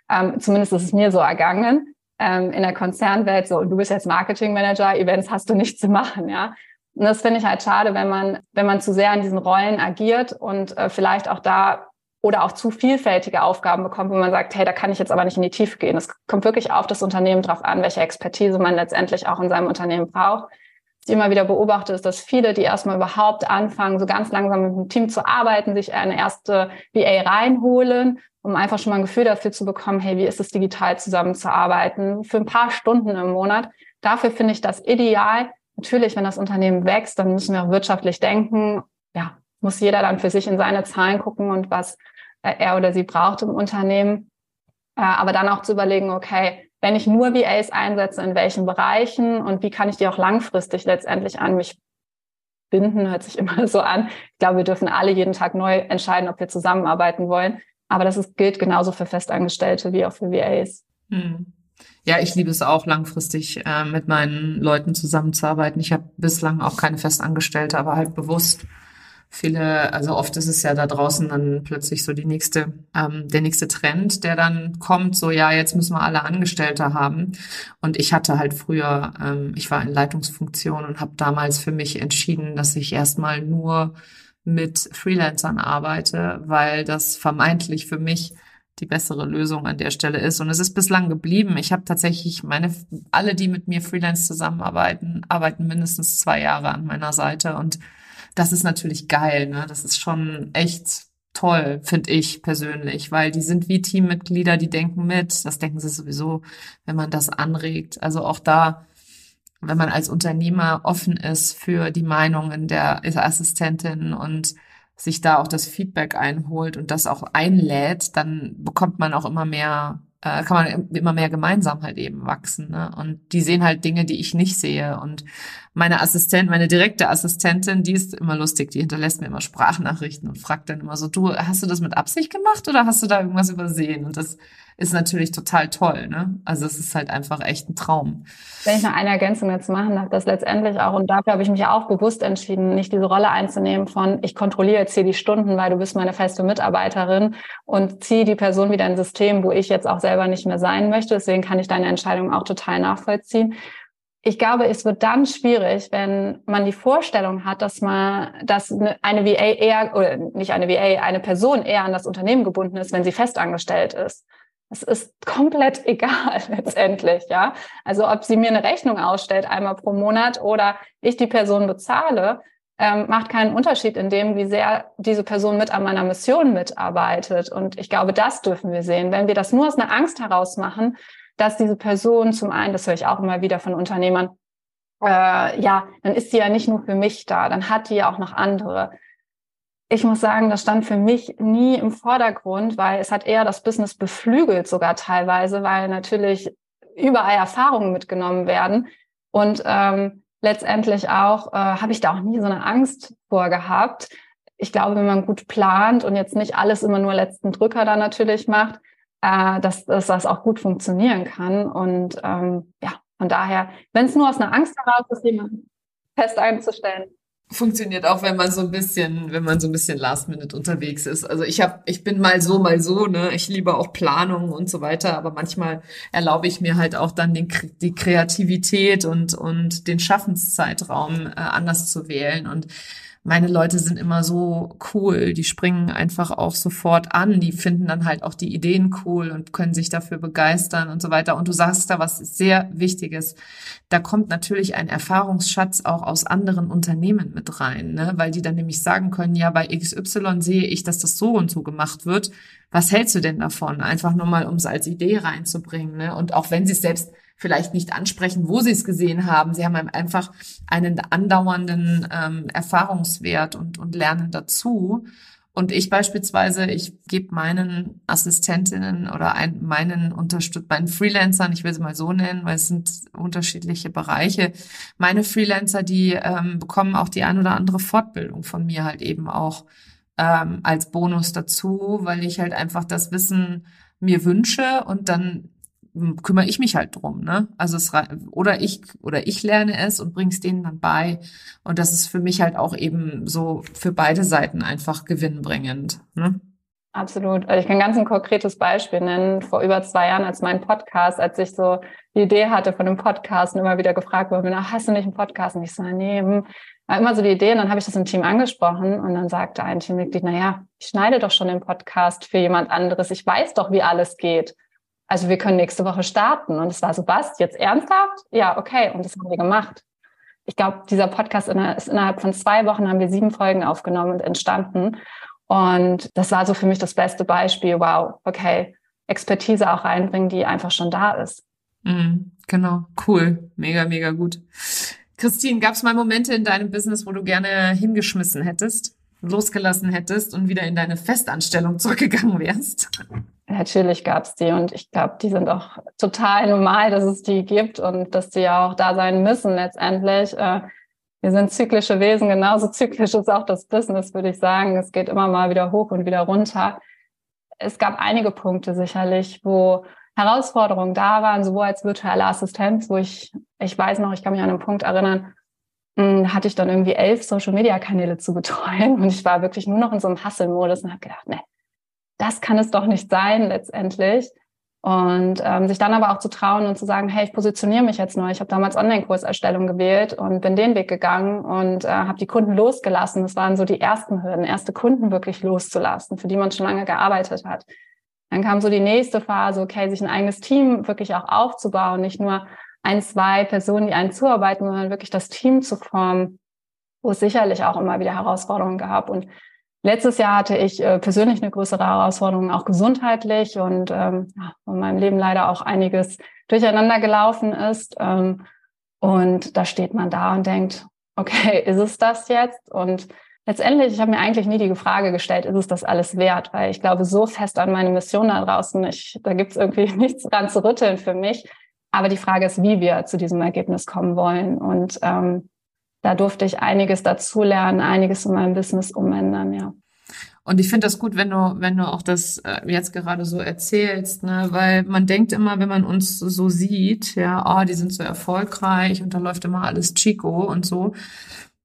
Ähm, zumindest ist es mir so ergangen. Ähm, in der Konzernwelt so, du bist jetzt Marketingmanager, Events hast du nicht zu machen, ja. Und das finde ich halt schade, wenn man, wenn man zu sehr an diesen Rollen agiert und äh, vielleicht auch da oder auch zu vielfältige Aufgaben bekommt, wo man sagt, hey, da kann ich jetzt aber nicht in die Tiefe gehen. Es kommt wirklich auf das Unternehmen drauf an, welche Expertise man letztendlich auch in seinem Unternehmen braucht. Was ich immer wieder beobachte, ist, dass viele, die erstmal überhaupt anfangen, so ganz langsam mit dem Team zu arbeiten, sich eine erste VA reinholen, um einfach schon mal ein Gefühl dafür zu bekommen, hey, wie ist es digital zusammenzuarbeiten, für ein paar Stunden im Monat. Dafür finde ich das ideal, Natürlich, wenn das Unternehmen wächst, dann müssen wir auch wirtschaftlich denken. Muss jeder dann für sich in seine Zahlen gucken und was äh, er oder sie braucht im Unternehmen. Äh, aber dann auch zu überlegen, okay, wenn ich nur VAs einsetze, in welchen Bereichen und wie kann ich die auch langfristig letztendlich an mich binden, hört sich immer so an. Ich glaube, wir dürfen alle jeden Tag neu entscheiden, ob wir zusammenarbeiten wollen. Aber das ist, gilt genauso für Festangestellte wie auch für VAs. Hm. Ja, ich liebe es auch langfristig äh, mit meinen Leuten zusammenzuarbeiten. Ich habe bislang auch keine Festangestellte, aber halt bewusst, viele, also oft ist es ja da draußen dann plötzlich so die nächste, ähm, der nächste Trend, der dann kommt, so ja, jetzt müssen wir alle Angestellte haben. Und ich hatte halt früher, ähm, ich war in Leitungsfunktion und habe damals für mich entschieden, dass ich erstmal nur mit Freelancern arbeite, weil das vermeintlich für mich die bessere Lösung an der Stelle ist. Und es ist bislang geblieben. Ich habe tatsächlich meine, alle, die mit mir Freelance zusammenarbeiten, arbeiten mindestens zwei Jahre an meiner Seite. Und das ist natürlich geil. Ne? Das ist schon echt toll, finde ich persönlich, weil die sind wie Teammitglieder, die denken mit. Das denken sie sowieso, wenn man das anregt. Also auch da, wenn man als Unternehmer offen ist für die Meinungen der Assistentin und sich da auch das Feedback einholt und das auch einlädt, dann bekommt man auch immer mehr, äh, kann man immer mehr gemeinsam halt eben wachsen. Ne? Und die sehen halt Dinge, die ich nicht sehe. Und meine Assistent, meine direkte Assistentin, die ist immer lustig, die hinterlässt mir immer Sprachnachrichten und fragt dann immer so, du, hast du das mit Absicht gemacht oder hast du da irgendwas übersehen? Und das ist natürlich total toll. Ne? Also es ist halt einfach echt ein Traum. Wenn ich noch eine Ergänzung jetzt machen darf, das letztendlich auch, und dafür habe ich mich auch bewusst entschieden, nicht diese Rolle einzunehmen von, ich kontrolliere jetzt hier die Stunden, weil du bist meine feste Mitarbeiterin und ziehe die Person wieder in ein System, wo ich jetzt auch selber nicht mehr sein möchte. Deswegen kann ich deine Entscheidung auch total nachvollziehen. Ich glaube, es wird dann schwierig, wenn man die Vorstellung hat, dass man, dass eine VA eher, oder nicht eine VA, eine Person eher an das Unternehmen gebunden ist, wenn sie festangestellt ist. Es ist komplett egal letztendlich, ja. Also ob sie mir eine Rechnung ausstellt einmal pro Monat oder ich die Person bezahle, ähm, macht keinen Unterschied in dem, wie sehr diese Person mit an meiner Mission mitarbeitet. Und ich glaube, das dürfen wir sehen. Wenn wir das nur aus einer Angst heraus machen, dass diese Person zum einen, das höre ich auch immer wieder von Unternehmern, äh, ja, dann ist sie ja nicht nur für mich da, dann hat die ja auch noch andere ich muss sagen, das stand für mich nie im Vordergrund, weil es hat eher das Business beflügelt sogar teilweise, weil natürlich überall Erfahrungen mitgenommen werden. Und ähm, letztendlich auch äh, habe ich da auch nie so eine Angst vor gehabt. Ich glaube, wenn man gut plant und jetzt nicht alles immer nur letzten Drücker da natürlich macht, äh, dass, dass das auch gut funktionieren kann. Und ähm, ja, von daher, wenn es nur aus einer Angst heraus ist, jemanden fest einzustellen, funktioniert auch, wenn man so ein bisschen, wenn man so ein bisschen Last Minute unterwegs ist. Also ich habe, ich bin mal so, mal so, ne. Ich liebe auch Planung und so weiter, aber manchmal erlaube ich mir halt auch dann den, die Kreativität und und den Schaffenszeitraum äh, anders zu wählen und meine Leute sind immer so cool, die springen einfach auch sofort an, die finden dann halt auch die Ideen cool und können sich dafür begeistern und so weiter. Und du sagst da was sehr Wichtiges. Da kommt natürlich ein Erfahrungsschatz auch aus anderen Unternehmen mit rein, ne? weil die dann nämlich sagen können, ja, bei XY sehe ich, dass das so und so gemacht wird. Was hältst du denn davon? Einfach nur mal, um es als Idee reinzubringen. Ne? Und auch wenn sie es selbst vielleicht nicht ansprechen, wo sie es gesehen haben. Sie haben einfach einen andauernden ähm, Erfahrungswert und, und lernen dazu. Und ich beispielsweise, ich gebe meinen Assistentinnen oder ein, meinen Unterstütz meinen Freelancern, ich will sie mal so nennen, weil es sind unterschiedliche Bereiche. Meine Freelancer, die ähm, bekommen auch die ein oder andere Fortbildung von mir halt eben auch ähm, als Bonus dazu, weil ich halt einfach das Wissen mir wünsche und dann kümmere ich mich halt drum, ne? Also es oder ich oder ich lerne es und bring's denen dann bei und das ist für mich halt auch eben so für beide Seiten einfach gewinnbringend, ne? Absolut. Also ich kann ganz ein konkretes Beispiel nennen. Vor über zwei Jahren als mein Podcast, als ich so die Idee hatte von einem Podcast und immer wieder gefragt wurde, na, hast du nicht einen Podcast? Und ich so, nee, hm. immer so die Idee. Und dann habe ich das im Team angesprochen und dann sagte ein Teammitglied, na ja, ich schneide doch schon den Podcast für jemand anderes. Ich weiß doch, wie alles geht. Also wir können nächste Woche starten. Und es war so, was, jetzt ernsthaft? Ja, okay. Und das haben wir gemacht. Ich glaube, dieser Podcast ist innerhalb von zwei Wochen haben wir sieben Folgen aufgenommen und entstanden. Und das war so für mich das beste Beispiel. Wow, okay, Expertise auch reinbringen, die einfach schon da ist. Mhm, genau, cool, mega, mega gut. Christine, gab es mal Momente in deinem Business, wo du gerne hingeschmissen hättest, losgelassen hättest und wieder in deine Festanstellung zurückgegangen wärst? Natürlich gab es die und ich glaube, die sind auch total normal, dass es die gibt und dass die ja auch da sein müssen letztendlich. Äh, wir sind zyklische Wesen, genauso zyklisch ist auch das Business, würde ich sagen. Es geht immer mal wieder hoch und wieder runter. Es gab einige Punkte sicherlich, wo Herausforderungen da waren, sowohl als virtuelle Assistenz, wo ich, ich weiß noch, ich kann mich an einen Punkt erinnern, hatte ich dann irgendwie elf Social-Media-Kanäle zu betreuen und ich war wirklich nur noch in so einem Hustle-Modus und habe gedacht, ne, das kann es doch nicht sein letztendlich. Und ähm, sich dann aber auch zu trauen und zu sagen, hey, ich positioniere mich jetzt neu. Ich habe damals Online-Kurserstellung gewählt und bin den Weg gegangen und äh, habe die Kunden losgelassen. Das waren so die ersten Hürden, erste Kunden wirklich loszulassen, für die man schon lange gearbeitet hat. Dann kam so die nächste Phase, okay, sich ein eigenes Team wirklich auch aufzubauen, nicht nur ein, zwei Personen, die einen zuarbeiten, sondern wirklich das Team zu formen, wo es sicherlich auch immer wieder Herausforderungen gab. Und letztes Jahr hatte ich äh, persönlich eine größere Herausforderung, auch gesundheitlich und ähm, ja, in meinem Leben leider auch einiges durcheinander gelaufen ist. Ähm, und da steht man da und denkt, okay, ist es das jetzt? Und letztendlich, ich habe mir eigentlich nie die Frage gestellt, ist es das alles wert? Weil ich glaube so fest an meine Mission da draußen, ich, da gibt es irgendwie nichts dran zu rütteln für mich. Aber die Frage ist, wie wir zu diesem Ergebnis kommen wollen. Und ähm, da durfte ich einiges dazulernen, einiges in meinem Business umändern, ja. Und ich finde das gut, wenn du, wenn du auch das äh, jetzt gerade so erzählst, ne? weil man denkt immer, wenn man uns so sieht, ja, oh, die sind so erfolgreich und da läuft immer alles Chico und so.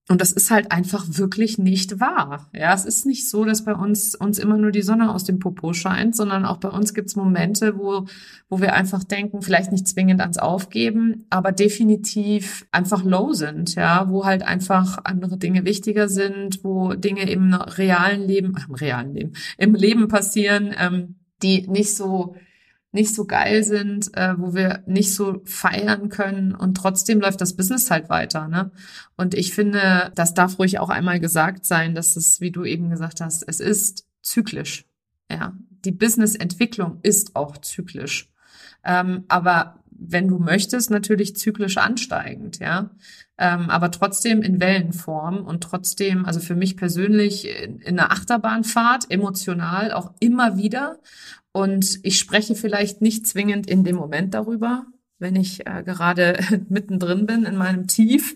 Und das ist halt einfach wirklich nicht wahr. Ja, es ist nicht so, dass bei uns uns immer nur die Sonne aus dem Popo scheint, sondern auch bei uns gibt's Momente, wo, wo wir einfach denken, vielleicht nicht zwingend ans Aufgeben, aber definitiv einfach low sind, ja, wo halt einfach andere Dinge wichtiger sind, wo Dinge im realen Leben, im realen Leben, im Leben passieren, ähm, die nicht so nicht so geil sind, äh, wo wir nicht so feiern können und trotzdem läuft das Business halt weiter. Ne? Und ich finde, das darf ruhig auch einmal gesagt sein, dass es, wie du eben gesagt hast, es ist zyklisch. Ja, die Businessentwicklung ist auch zyklisch. Ähm, aber wenn du möchtest, natürlich zyklisch ansteigend, ja. Ähm, aber trotzdem in Wellenform und trotzdem, also für mich persönlich in, in einer Achterbahnfahrt, emotional auch immer wieder. Und ich spreche vielleicht nicht zwingend in dem Moment darüber, wenn ich äh, gerade mittendrin bin in meinem Tief.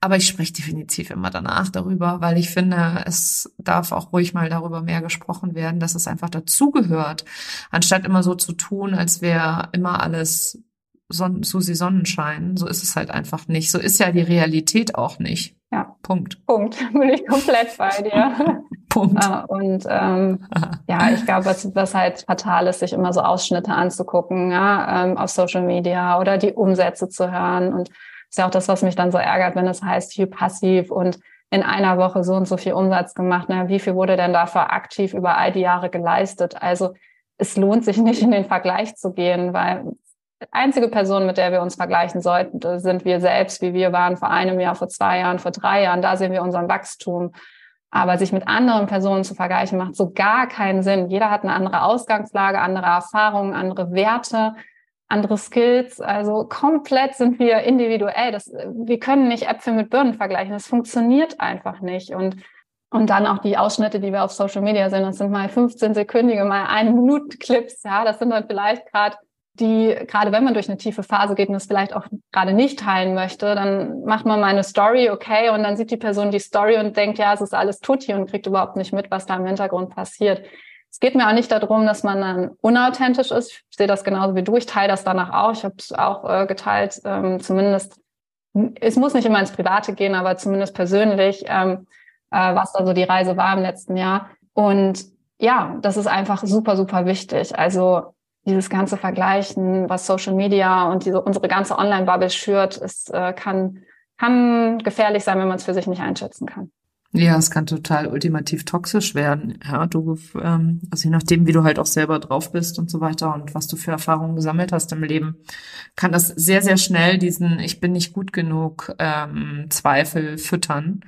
Aber ich spreche definitiv immer danach darüber, weil ich finde, es darf auch ruhig mal darüber mehr gesprochen werden, dass es einfach dazugehört, anstatt immer so zu tun, als wäre immer alles Son Susi Sonnenschein. So ist es halt einfach nicht. So ist ja die Realität auch nicht. Ja. Punkt. Punkt. Bin ich komplett bei dir. Punkt. Uh, und ähm, ja, ich glaube, was, was halt fatal ist, sich immer so Ausschnitte anzugucken, ja, ähm, auf Social Media oder die Umsätze zu hören. Und das ist ja auch das, was mich dann so ärgert, wenn es heißt, viel passiv und in einer Woche so und so viel Umsatz gemacht. Na, wie viel wurde denn dafür aktiv über all die Jahre geleistet? Also es lohnt sich nicht in den Vergleich zu gehen, weil einzige Person, mit der wir uns vergleichen sollten, sind wir selbst, wie wir waren vor einem Jahr, vor zwei Jahren, vor drei Jahren. Da sehen wir unseren Wachstum. Aber sich mit anderen Personen zu vergleichen, macht so gar keinen Sinn. Jeder hat eine andere Ausgangslage, andere Erfahrungen, andere Werte, andere Skills. Also komplett sind wir individuell. Das, wir können nicht Äpfel mit Birnen vergleichen. Das funktioniert einfach nicht. Und und dann auch die Ausschnitte, die wir auf Social Media sehen, das sind mal 15 sekündige, mal eine Minute Clips. Ja, das sind dann vielleicht gerade die, gerade wenn man durch eine tiefe Phase geht und es vielleicht auch gerade nicht teilen möchte, dann macht man mal eine Story, okay, und dann sieht die Person die Story und denkt, ja, es ist alles tutti und kriegt überhaupt nicht mit, was da im Hintergrund passiert. Es geht mir auch nicht darum, dass man dann unauthentisch ist. Ich sehe das genauso wie du. Ich teile das danach auch. Ich habe es auch äh, geteilt, ähm, zumindest. Es muss nicht immer ins Private gehen, aber zumindest persönlich, ähm, äh, was da so die Reise war im letzten Jahr. Und ja, das ist einfach super, super wichtig. Also dieses ganze Vergleichen, was Social Media und diese, unsere ganze Online-Bubble schürt, es äh, kann, kann gefährlich sein, wenn man es für sich nicht einschätzen kann. Ja, es kann total ultimativ toxisch werden. Ja, du, ähm, also je nachdem, wie du halt auch selber drauf bist und so weiter und was du für Erfahrungen gesammelt hast im Leben, kann das sehr, sehr schnell diesen Ich bin nicht gut genug ähm, Zweifel füttern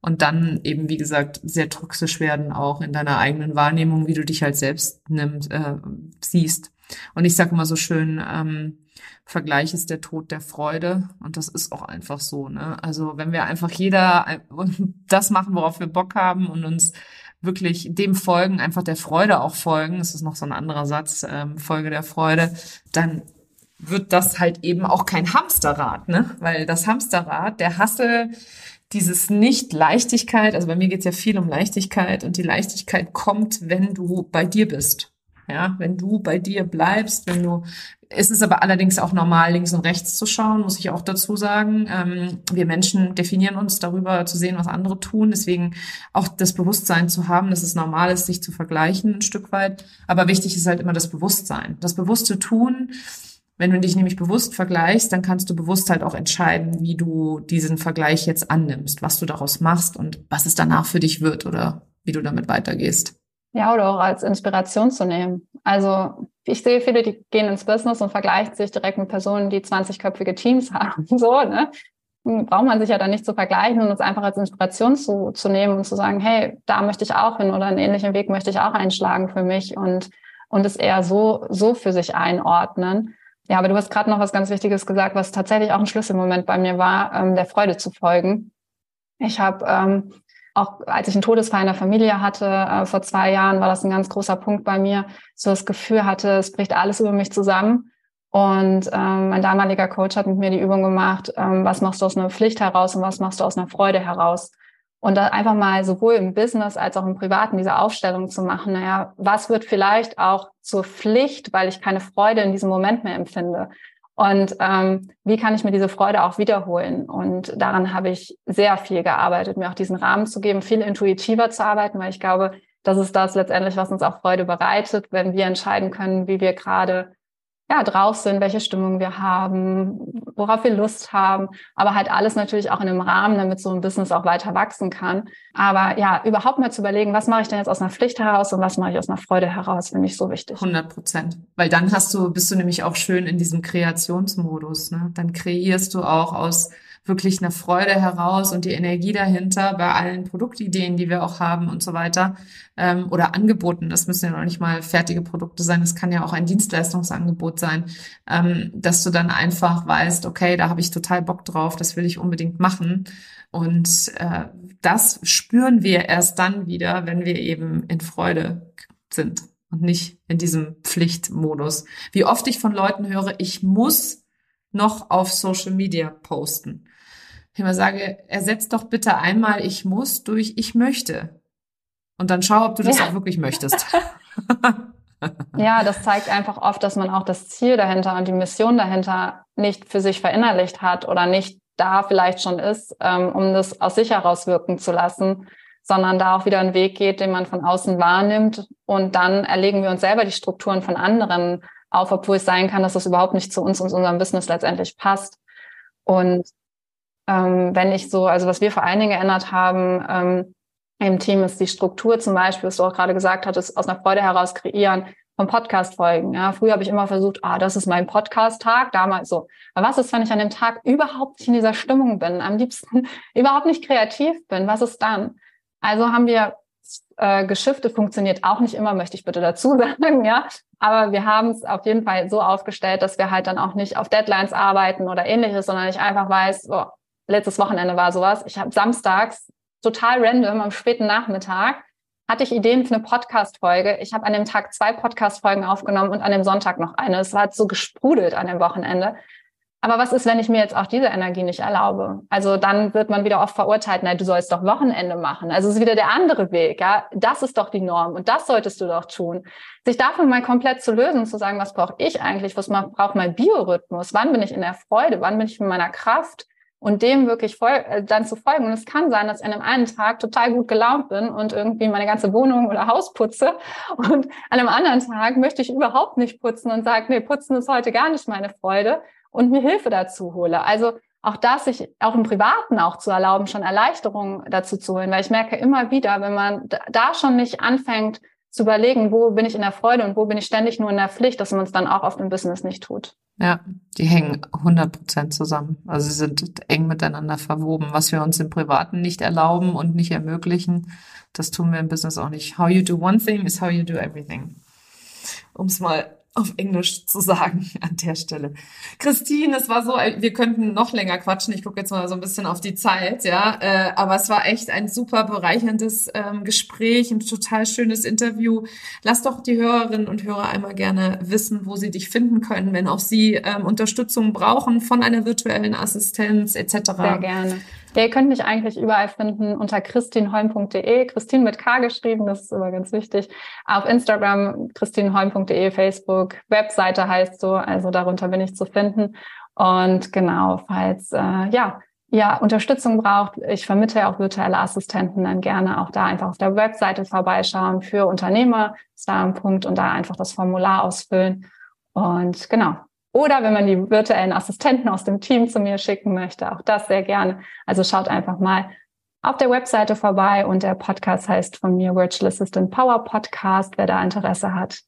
und dann eben, wie gesagt, sehr toxisch werden auch in deiner eigenen Wahrnehmung, wie du dich halt selbst nimmst, äh, siehst. Und ich sage immer so schön, ähm, Vergleich ist der Tod der Freude. Und das ist auch einfach so. Ne? Also wenn wir einfach jeder das machen, worauf wir Bock haben und uns wirklich dem folgen, einfach der Freude auch folgen, das ist noch so ein anderer Satz, ähm, Folge der Freude, dann wird das halt eben auch kein Hamsterrad, ne? Weil das Hamsterrad, der Hassel, dieses Nicht-Leichtigkeit, also bei mir geht's ja viel um Leichtigkeit und die Leichtigkeit kommt, wenn du bei dir bist. Ja, wenn du bei dir bleibst, wenn du es ist aber allerdings auch normal, links und rechts zu schauen, muss ich auch dazu sagen. Ähm, wir Menschen definieren uns darüber zu sehen, was andere tun. Deswegen auch das Bewusstsein zu haben, dass es normal ist, sich zu vergleichen ein Stück weit. Aber wichtig ist halt immer das Bewusstsein. Das bewusste Tun. Wenn du dich nämlich bewusst vergleichst, dann kannst du bewusst halt auch entscheiden, wie du diesen Vergleich jetzt annimmst, was du daraus machst und was es danach für dich wird oder wie du damit weitergehst. Ja, oder auch als Inspiration zu nehmen. Also ich sehe viele, die gehen ins Business und vergleichen sich direkt mit Personen, die 20-köpfige Teams haben. So, ne? Braucht man sich ja dann nicht zu vergleichen und es einfach als Inspiration zu, zu nehmen und zu sagen, hey, da möchte ich auch hin oder einen ähnlichen Weg möchte ich auch einschlagen für mich und, und es eher so, so für sich einordnen. Ja, aber du hast gerade noch was ganz Wichtiges gesagt, was tatsächlich auch ein Schlüsselmoment bei mir war, ähm, der Freude zu folgen. Ich habe ähm, auch als ich einen Todesfall in der Familie hatte, äh, vor zwei Jahren, war das ein ganz großer Punkt bei mir, so das Gefühl hatte, es bricht alles über mich zusammen. Und ähm, mein damaliger Coach hat mit mir die Übung gemacht, ähm, was machst du aus einer Pflicht heraus und was machst du aus einer Freude heraus. Und da einfach mal sowohl im Business als auch im Privaten diese Aufstellung zu machen, naja, was wird vielleicht auch zur Pflicht, weil ich keine Freude in diesem Moment mehr empfinde? Und ähm, wie kann ich mir diese Freude auch wiederholen? Und daran habe ich sehr viel gearbeitet, mir auch diesen Rahmen zu geben, viel intuitiver zu arbeiten, weil ich glaube, das ist das letztendlich, was uns auch Freude bereitet, wenn wir entscheiden können, wie wir gerade ja, drauf sind, welche Stimmung wir haben, worauf wir Lust haben, aber halt alles natürlich auch in einem Rahmen, damit so ein Business auch weiter wachsen kann. Aber ja, überhaupt mal zu überlegen, was mache ich denn jetzt aus einer Pflicht heraus und was mache ich aus einer Freude heraus, finde ich so wichtig. 100 Prozent. Weil dann hast du, bist du nämlich auch schön in diesem Kreationsmodus, ne? Dann kreierst du auch aus wirklich eine Freude heraus und die Energie dahinter bei allen Produktideen, die wir auch haben und so weiter. Ähm, oder Angeboten, das müssen ja noch nicht mal fertige Produkte sein, das kann ja auch ein Dienstleistungsangebot sein, ähm, dass du dann einfach weißt, okay, da habe ich total Bock drauf, das will ich unbedingt machen. Und äh, das spüren wir erst dann wieder, wenn wir eben in Freude sind und nicht in diesem Pflichtmodus. Wie oft ich von Leuten höre, ich muss noch auf Social Media posten ich immer sage, ersetzt doch bitte einmal ich muss durch ich möchte. Und dann schau, ob du das ja. auch wirklich möchtest. ja, das zeigt einfach oft, dass man auch das Ziel dahinter und die Mission dahinter nicht für sich verinnerlicht hat oder nicht da vielleicht schon ist, ähm, um das aus sich heraus wirken zu lassen, sondern da auch wieder einen Weg geht, den man von außen wahrnimmt. Und dann erlegen wir uns selber die Strukturen von anderen auf, obwohl es sein kann, dass das überhaupt nicht zu uns und unserem Business letztendlich passt. Und ähm, wenn ich so, also was wir vor allen Dingen geändert haben ähm, im Team ist die Struktur zum Beispiel, was du auch gerade gesagt hattest, aus einer Freude heraus kreieren von Podcast-Folgen. Ja, früher habe ich immer versucht, ah, das ist mein Podcast-Tag, damals so. Aber was ist, wenn ich an dem Tag überhaupt nicht in dieser Stimmung bin, am liebsten überhaupt nicht kreativ bin? Was ist dann? Also haben wir äh, geschiftet, funktioniert auch nicht immer, möchte ich bitte dazu sagen, ja. Aber wir haben es auf jeden Fall so aufgestellt, dass wir halt dann auch nicht auf Deadlines arbeiten oder ähnliches, sondern ich einfach weiß, oh, letztes Wochenende war sowas. Ich habe samstags total random am späten Nachmittag hatte ich Ideen für eine Podcast-Folge. Ich habe an dem Tag zwei Podcast-Folgen aufgenommen und an dem Sonntag noch eine. Es war so gesprudelt an dem Wochenende. Aber was ist, wenn ich mir jetzt auch diese Energie nicht erlaube? Also dann wird man wieder oft verurteilt, nein, du sollst doch Wochenende machen. Also es ist wieder der andere Weg, ja. Das ist doch die Norm und das solltest du doch tun. Sich davon mal komplett zu lösen, zu sagen, was brauche ich eigentlich? Was braucht mein Biorhythmus? Wann bin ich in der Freude? Wann bin ich in meiner Kraft? Und dem wirklich voll, äh, dann zu folgen. Und es kann sein, dass ich an einem einen Tag total gut gelaunt bin und irgendwie meine ganze Wohnung oder Haus putze und an einem anderen Tag möchte ich überhaupt nicht putzen und sage, nee, putzen ist heute gar nicht meine Freude und mir Hilfe dazu hole. Also auch das sich auch im Privaten auch zu erlauben, schon Erleichterungen dazu zu holen, weil ich merke immer wieder, wenn man da schon nicht anfängt, zu überlegen, wo bin ich in der Freude und wo bin ich ständig nur in der Pflicht, dass man es dann auch oft im Business nicht tut. Ja, die hängen 100 Prozent zusammen. Also sie sind eng miteinander verwoben. Was wir uns im Privaten nicht erlauben und nicht ermöglichen, das tun wir im Business auch nicht. How you do one thing is how you do everything. Um es mal auf Englisch zu sagen an der Stelle. Christine, es war so, wir könnten noch länger quatschen. Ich gucke jetzt mal so ein bisschen auf die Zeit, ja. Äh, aber es war echt ein super bereicherndes ähm, Gespräch, ein total schönes Interview. Lass doch die Hörerinnen und Hörer einmal gerne wissen, wo sie dich finden können, wenn auch sie ähm, Unterstützung brauchen von einer virtuellen Assistenz etc. Sehr gerne. Ja, ihr könnt mich eigentlich überall finden unter christinholm.de. Christine mit K geschrieben, das ist immer ganz wichtig. Auf Instagram christinholm.de, Facebook, Webseite heißt so, also darunter bin ich zu finden. Und genau, falls äh, ja ihr Unterstützung braucht, ich vermittle ja auch virtuelle Assistenten, dann gerne auch da einfach auf der Webseite vorbeischauen. Für Unternehmer ist da ein Punkt und da einfach das Formular ausfüllen. Und genau. Oder wenn man die virtuellen Assistenten aus dem Team zu mir schicken möchte, auch das sehr gerne. Also schaut einfach mal auf der Webseite vorbei und der Podcast heißt von mir Virtual Assistant Power Podcast. Wer da Interesse hat,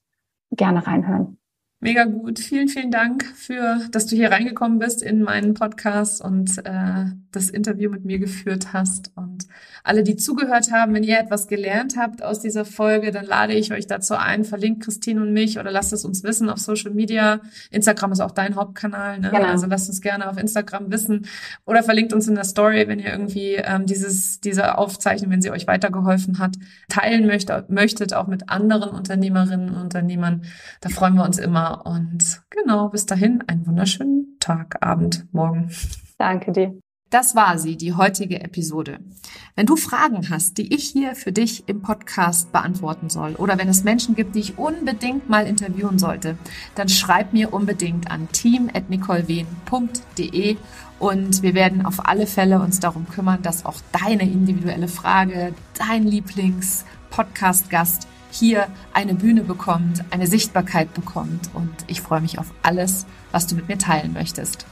gerne reinhören. Mega gut. Vielen, vielen Dank für, dass du hier reingekommen bist in meinen Podcast und äh, das Interview mit mir geführt hast. Und alle, die zugehört haben, wenn ihr etwas gelernt habt aus dieser Folge, dann lade ich euch dazu ein, verlinkt Christine und mich oder lasst es uns wissen auf Social Media. Instagram ist auch dein Hauptkanal, ne? Genau. Also lasst uns gerne auf Instagram wissen oder verlinkt uns in der Story, wenn ihr irgendwie ähm, dieses, diese Aufzeichnung, wenn sie euch weitergeholfen hat, teilen möchtet, möchtet, auch mit anderen Unternehmerinnen und Unternehmern. Da freuen wir uns immer und genau, bis dahin einen wunderschönen Tag, Abend, Morgen. Danke dir. Das war sie, die heutige Episode. Wenn du Fragen hast, die ich hier für dich im Podcast beantworten soll oder wenn es Menschen gibt, die ich unbedingt mal interviewen sollte, dann schreib mir unbedingt an team.nicolewen.de und wir werden auf alle Fälle uns darum kümmern, dass auch deine individuelle Frage, dein Lieblings-Podcast-Gast hier eine Bühne bekommt, eine Sichtbarkeit bekommt. Und ich freue mich auf alles, was du mit mir teilen möchtest.